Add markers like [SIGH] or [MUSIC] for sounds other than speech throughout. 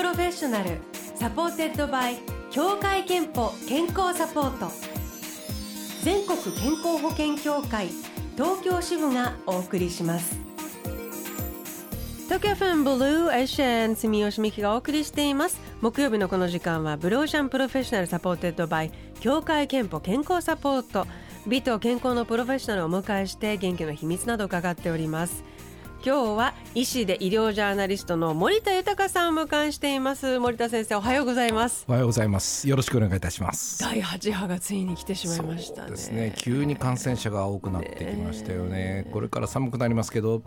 プロフェッショナル supported by 協会けんぽ健康サポート。全国健康保険協会東京支部がお送りします。東京 FMブルーオーシャン住吉美紀がお送りしています。木曜日のこの時間はブルーオーシャンプロフェッショナル supported by 協会けんぽ健康サポート。美と健康のプロフェッショナルをお迎えして元気の秘密など伺っております。今日は医師で医療ジャーナリストの森田豊さんを迎えしています。森田先生おはようございます。おはようございます。よろしくお願いいたします。第8波がついに来てしまいましたね。ですね。急に感染者が多くなってきましたよね。これから寒くなりますけど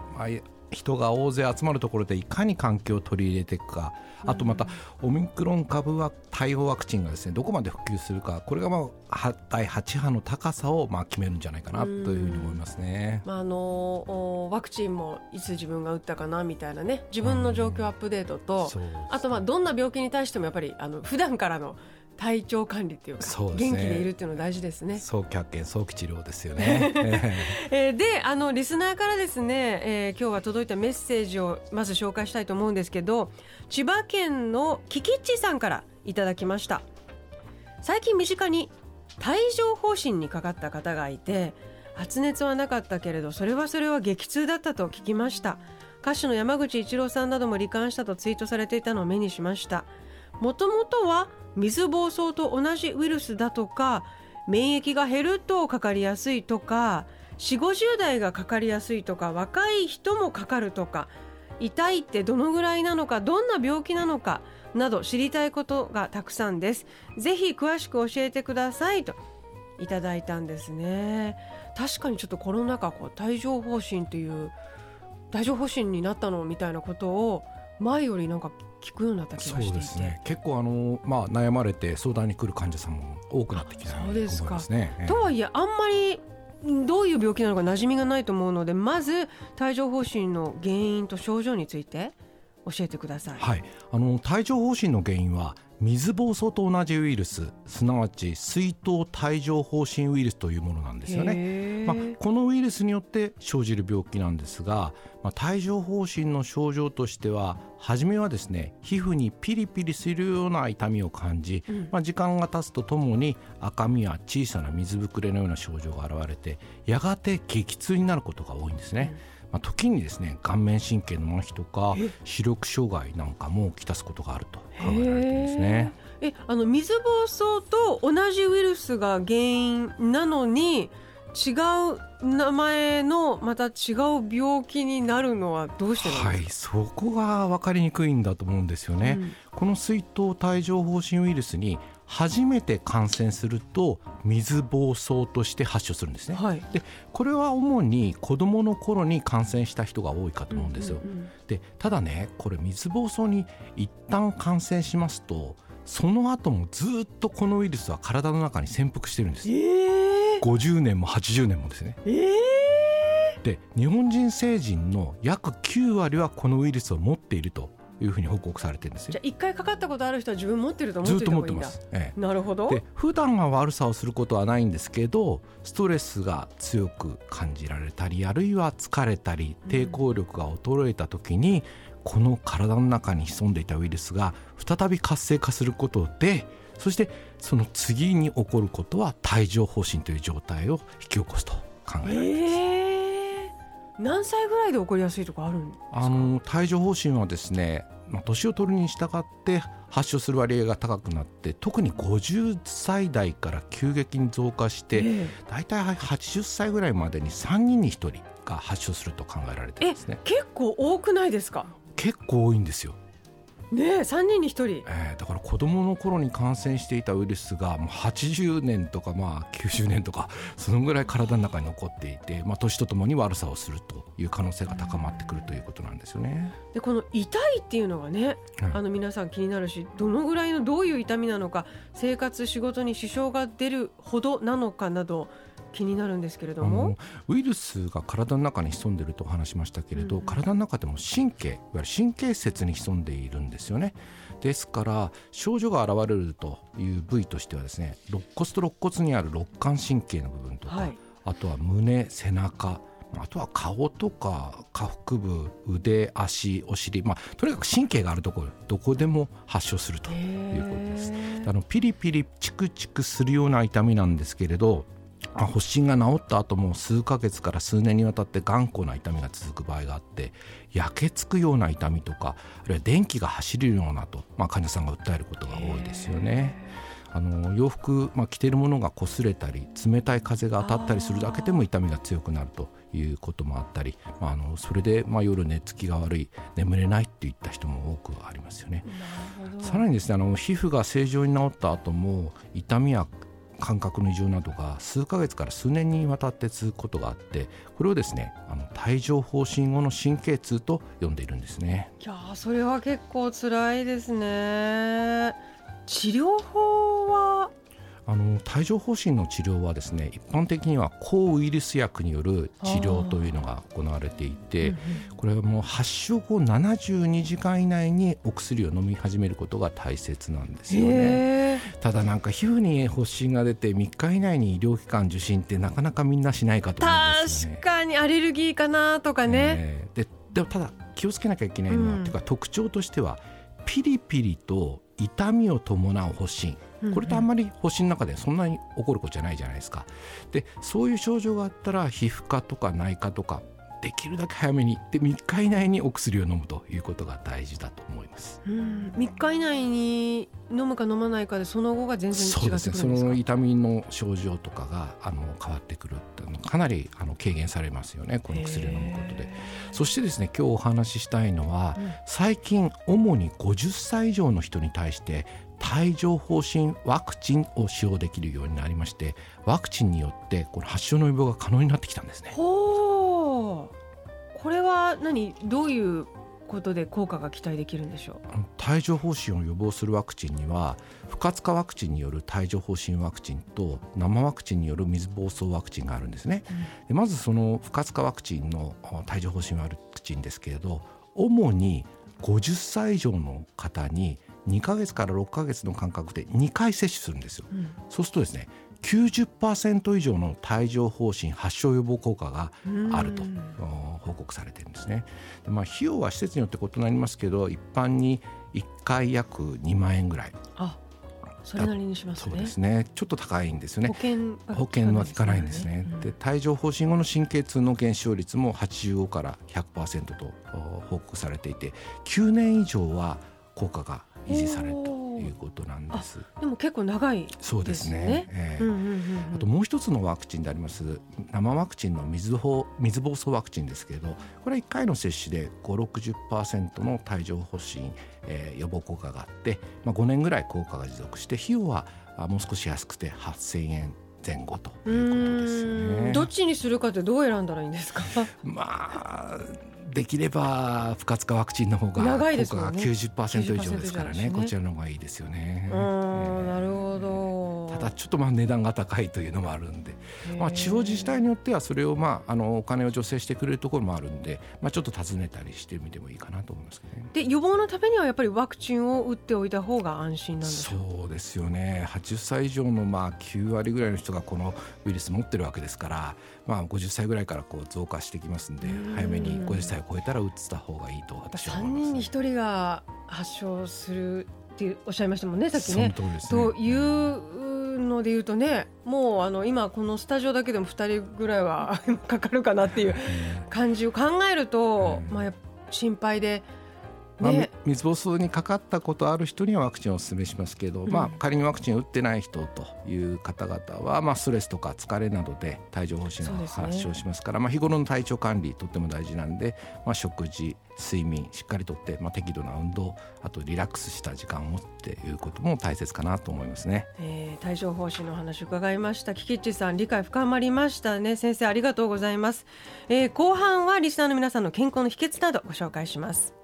人が大勢集まるところでいかに環境を取り入れていくか。あとまたオミクロン株は対応ワクチンがですねどこまで普及するか。これがまあ第8波の高さをまあ決めるんじゃないかなというふうに思いますね。まああのワクチンもいつ自分が打ったかなみたいなね自分の状況アップデートと、あとまあどんな病気に対してもやっぱりあの普段からの体調管理っていうかう、ね、元気でいるっていうの大事ですね。早期発見早期治療ですよね、[LAUGHS] えー、であのリスナーからですね、えー、今日は届いたメッセージをまず紹介したいと思うんですけど千葉県のキキッチさんからいただきました。最近身近に帯状疱疹にかかった方がいて発熱はなかったけれどそれはそれは激痛だったと聞きました歌手の山口一郎さんなども罹患したとツイートされていたのを目にしました。もともとは水疱瘡と同じウイルスだとか免疫が減るとかかりやすいとか4 5 0代がかかりやすいとか若い人もかかるとか痛いってどのぐらいなのかどんな病気なのかなど知りたいことがたくさんです。ぜひ詳しく教えてくださいといただいたんですね。確かにちょっとコロナ禍こう帯状疱疹っていう帯状疱疹になったのみたいなことを前よりなんか聞くようになった気がしていて。そうですね。結構あの、まあ、悩まれて相談に来る患者さんも多くなってきたと思いますね。とはいえあんまりどういう病気なのか馴染みがないと思うのでまず帯状疱疹の原因と症状について教えてください。はい、あの帯状疱疹の原因は水疱瘡と同じウイルスすなわち水痘帯状疱疹ウイルスというものなんですよね、まあ、このウイルスによって生じる病気なんですが、まあ、帯状疱疹の症状としては初めはですね皮膚にピリピリするような痛みを感じ、うん、まあ、時間が経つとともに赤みや小さな水ぶくれのような症状が現れてやがて激痛になることが多いんですね。うんまあ、時にですね顔面神経の麻痺とか視力障害なんかもきたすことがあると考えられているんですね。えあの水疱瘡と同じウイルスが原因なのに違う名前のまた違う病気になるのはどうしてはい、そこが分かりにくいんだと思うんですよね。うん、この水痘帯状疱疹ウイルスに初めて感染すると水疱瘡として発症するんですね、はい、でこれは主に子どもの頃に感染した人が多いかと思うんですよ、うんうんうん、でただねこれ水疱瘡に一旦感染しますとその後もずっとこのウイルスは体の中に潜伏してるんです、えー、50年も80年もですね、えー、で日本人成人の約9割はこのウイルスを持っているというふうに報告されてるんですじゃあ一回かかったことある人は自分持ってると思ってずっと持ってます、ええ、なるほど。で普段は悪さをすることはないんですけどストレスが強く感じられたりあるいは疲れたり抵抗力が衰えた時に、うん、この体の中に潜んでいたウイルスが再び活性化することでそしてその次に起こることは帯状疱疹という状態を引き起こすと考えられます。えー何歳ぐらいで起こりやすいとかあるんですか？あの帯状疱疹はですね、まあ、年を取るに従って発症する割合が高くなって特に50歳代から急激に増加して、えー、大体80歳ぐらいまでに3人に1人が発症すると考えられてるんですね。結構多くないですか？結構多いんですよね3人に1人、えー、だから子どもの頃に感染していたウイルスがもう80年とかまあ90年とかそのぐらい体の中に残っていて、まあ、年とともに悪さをするという可能性が高まってくるということなんですよね。でこの痛いっていうのがね、あの皆さん気になるしどのぐらいのどういう痛みなのか生活仕事に支障が出るほどなのかなど気になるんですけれども。ウイルスが体の中に潜んでいると話しましたけれど、うん、体の中でも神経いわゆる神経節に潜んでいるんですよね。ですから症状が現れるという部位としてはですね肋骨と肋骨にある肋間神経の部分とか、はい、あとは胸背中あとは顔とか下腹部腕足お尻、まあ、とにかく神経があるところどこでも発症するということです。あのピリピリチクチクするような痛みなんですけれどまあ、発疹が治った後も数ヶ月から数年にわたって頑固な痛みが続く場合があって焼けつくような痛みとかあるいは電気が走るようなと、まあ、患者さんが訴えることが多いですよね。あの洋服、まあ、着ているものが擦れたり冷たい風が当たったりするだけでも痛みが強くなるということもあったり、まあ、あのそれで、まあ、夜寝つきが悪い眠れないっていった人も多くありますよね。さらにですねあの皮膚が正常に治った後も痛みや感覚の異常などが数ヶ月から数年にわたって続くことがあってこれをですねあの帯状疱疹後の神経痛と呼んでいるんですね。いやそれは結構辛いですね。治療法はあの帯状疱疹の治療はですね一般的には抗ウイルス薬による治療というのが行われていてこれはもう発症後72時間以内にお薬を飲み始めることが大切なんですよね。ただなんか皮膚に発疹が出て3日以内に医療機関受診ってなかなかみんなしないかと思うんですよね。確かにアレルギーかなとかね、ででもただ気をつけなきゃいけないのは、うん、というか特徴としてはピリピリと痛みを伴う発疹これとあんまり発疹の中でそんなに起こることじゃないじゃないですか。でそういう症状があったら皮膚科とか内科とかできるだけ早めにで3日以内にお薬を飲むということが大事だと思います。うん、3日以内に飲むか飲まないかでその後が全然違ってくるんですか？そうですね。その痛みの症状とかがあの変わってくるかなりあの軽減されますよね。この薬を飲むことで。そしてですね今日お話ししたいのは、うん、最近主に50歳以上の人に対して帯状疱疹ワクチンを使用できるようになりましてワクチンによってこの発症の予防が可能になってきたんですね。ほう。これは何？どういうことで効果が期待できるんでしょう？帯状疱疹を予防するワクチンには不活化ワクチンによる帯状疱疹ワクチンと生ワクチンによる水疱瘡ワクチンがあるんですね、うん、でまずその不活化ワクチンの帯状疱疹ワクチンですけれど主に50歳以上の方に2か月から6か月の間隔で2回接種するんですよ、うん、そうするとですね90%以上の帯状疱疹発症予防効果があると報告されているんですね。でまあ、費用は施設によって異なりますけど一般に1回約2万円ぐらい。あそれなりにします、ね、そうですね。ちょっと高いんですよね。保険保険は効かないんですね。で、帯状疱疹後の神経痛の減少率も85から100%と報告されていて、9年以上は効果が維持されるということなんです。でも結構長い、ね、そうですね。えーあともう一つのワクチンであります生ワクチンの水疱水疱瘡ワクチンですけれど、これは1回の接種で5、60%の帯状疱疹、えー、予防効果があって、まあ5年ぐらい効果が持続して費用はもう少し安くて8000円前後ということですね。どっちにするかってどう選んだらいいんですか？[LAUGHS] まあできれば不活化ワクチンの方が効果が90%以上ですからね、ね、こちらの方がいいですよね。なるほどただちょっとまあ値段が高いというのもあるんで、まあ、地方自治体によってはそれをまああのお金を助成してくれるところもあるんで、まあ、ちょっと尋ねたりしてみてもいいかなと思いますけどね。で予防のためにはやっぱりワクチンを打っておいた方が安心なんですそうですよね。80歳以上のまあ9割ぐらいの人がこのウイルス持ってるわけですから、まあ、50歳ぐらいからこう増加してきますんで早めに50歳を超えたら打った方がいいと私は思います、3人に1人が発症するっておっしゃいましたもんねさっきね。とね。というので言うとねもうあの今このスタジオだけでも2人ぐらいは [LAUGHS] かかるかなっていう感じを考えると、まあ、心配で。まあ、水疱瘡にかかったことある人にはワクチンをお勧めしますけど、うん、まあ、仮にワクチンを打ってない人という方々は、まあ、ストレスとか疲れなどで帯状疱疹を発症しますから、ね、まあ、日頃の体調管理とっても大事なんで、まあ、食事睡眠しっかりとって、まあ、適度な運動あとリラックスした時間をっていうことも大切かなと思いますね、えー、帯状疱疹の話伺いました。キキッチさん理解深まりましたね。先生ありがとうございます、えー、後半はリスナーの皆さんの健康の秘訣などご紹介します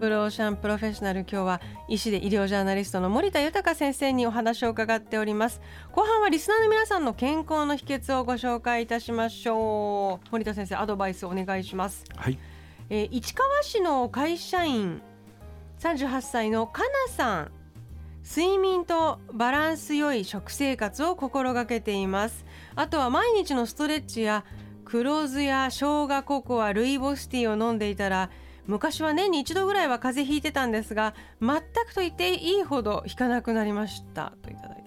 ブローシャンプロフェッショナル今日は医師で医療ジャーナリストの森田豊先生にお話を伺っております。後半はリスナーの皆さんの健康の秘訣をご紹介いたしましょう。森田先生アドバイスお願いします。はい、えー、市川市の会社員38歳のかなさん。睡眠とバランス良い食生活を心がけています。あとは毎日のストレッチや黒酢や生姜ココアルイボスティーを飲んでいたら昔は年に一度ぐらいは風邪ひいてたんですが全くと言っていいほど引かなくなりました。といただいて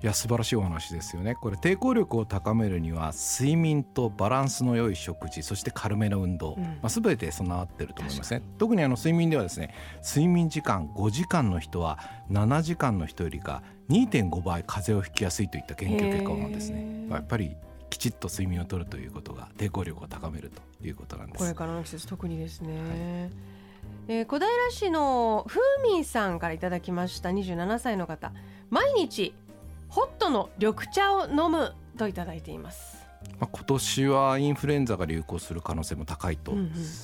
いや素晴らしいお話ですよね。これ抵抗力を高めるには睡眠とバランスの良い食事そして軽めの運動、うん、まあ、全て備わってると思いますね。特にあの睡眠ではですね睡眠時間5時間の人は7時間の人よりか2.5倍風邪をひきやすいといった研究結果なんですね。やっぱりきちっと睡眠をとるということが抵抗力を高めるということなんです。これからの季節特にですね、はい。えー、小平市のふうみんさんからいただきました。27歳の方。毎日ホットの緑茶を飲むといただいています。まあ、今年はインフルエンザが流行する可能性も高いと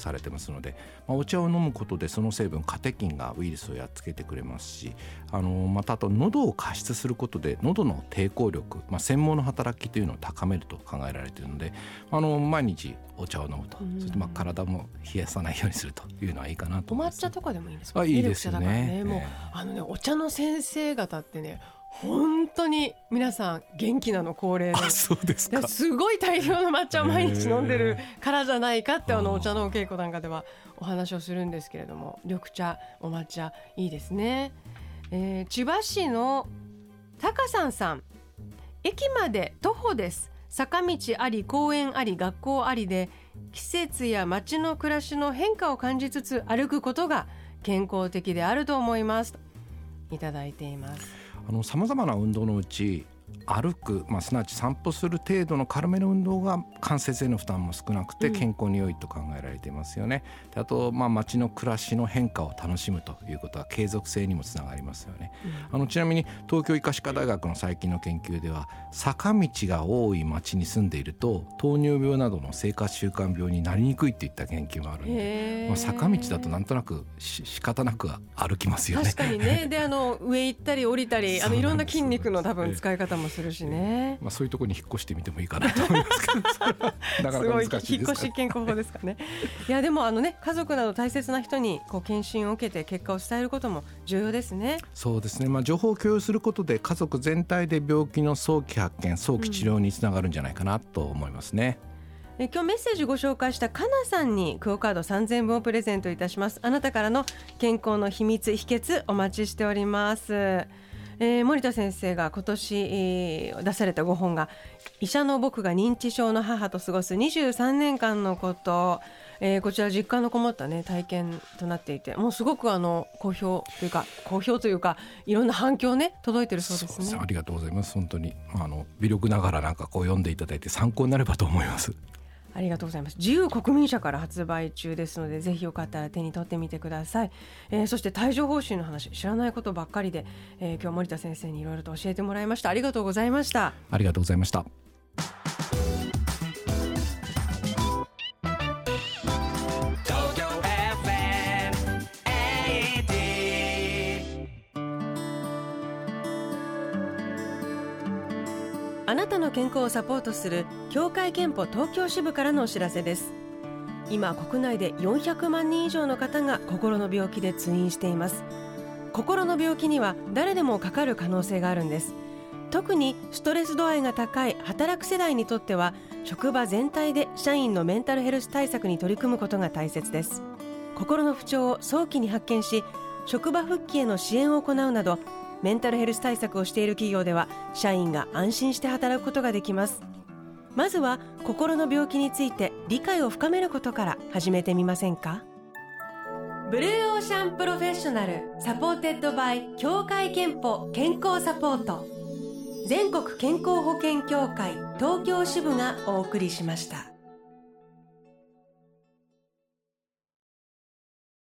されてますので、うんうん、まあ、お茶を飲むことでその成分カテキンがウイルスをやっつけてくれますしあのまたあと喉を加湿することで喉の抵抗力、まあ、専門の働きというのを高めると考えられているのであの毎日お茶を飲むと、うん、そしてまあ体も冷やさないようにするというのはいいかなと思います、お抹茶とかでもいいですか？あいいですよね、ね、もう、あのねお茶の先生方ってね本当に皆さん元気なの高齢でそうですか。すごい大量の抹茶を毎日飲んでるからじゃないかってあのお茶のお稽古なんかではお話をするんですけれども緑茶お抹茶いいですね、えー、千葉市の高さんさん。駅まで徒歩です。坂道あり公園あり学校ありで季節や街の暮らしの変化を感じつつ歩くことが健康的であると思います。いただいていますさまざまな運動のうち歩く、まあ、すなわち散歩する程度の軽めの運動が関節への負担も少なくて健康に良いと考えられていますよね。であと、まあ、街の暮らしの変化を楽しむということは継続性にもつながりますよね。うん、あのちなみに東京医科歯科大学の最近の研究では坂道が多い街に住んでいると糖尿病などの生活習慣病になりにくいといった研究もあるんで、まあ、坂道だとなんとなくし仕方なく歩きますよね。確かにねであの上行ったり降りたりあのいろんな筋肉の多分使い方もするしね、まあ、そういうところに引っ越してみてもいいかなと思いますけど。なかなか難しい引っ越し健康法ですかね。いやでもあのね家族など大切な人にこう検診を受けて結果を伝えることも重要ですね。そうですね、まあ、情報を共有することで家族全体で病気の早期発見早期治療につながるんじゃないかなと思いますね、うん、え今日メッセージご紹介したかなさんにクオカード3000分をプレゼントいたします。あなたからの健康の秘密秘訣お待ちしておりますえー、森田先生が今年、えー、出された5本が医者の僕が認知症の母と過ごす23年間のこと、えー、こちら実感のこもった、ね、体験となっていてもうすごくあの好評というか好評というかいろんな反響ね届いてるそうですね。ありがとうございます。本当にあの微力ながらなんかこう読んでいただいて参考になればと思います。ありがとうございます。自由国民社から発売中ですのでぜひよかったら手に取ってみてください、えー、そして帯状疱疹の話知らないことばっかりで、えー、今日森田先生にいろいろと教えてもらいました。ありがとうございました。ありがとうございました。あなたの健康をサポートする協会憲法東京支部からのお知らせです。今国内で400万人以上の方が心の病気で通院しています。心の病気には誰でもかかる可能性があるんです。特にストレス度合いが高い働く世代にとっては職場全体で社員のメンタルヘルス対策に取り組むことが大切です。心の不調を早期に発見し職場復帰への支援を行うなどメンタルヘルス対策をしている企業では社員が安心して働くことができます。まずは心の病気について理解を深めることから始めてみませんか？ブルーオーシャンプロフェッショナル supported by 協会けんぽ健康サポート。全国健康保険協会東京支部がお送りしました。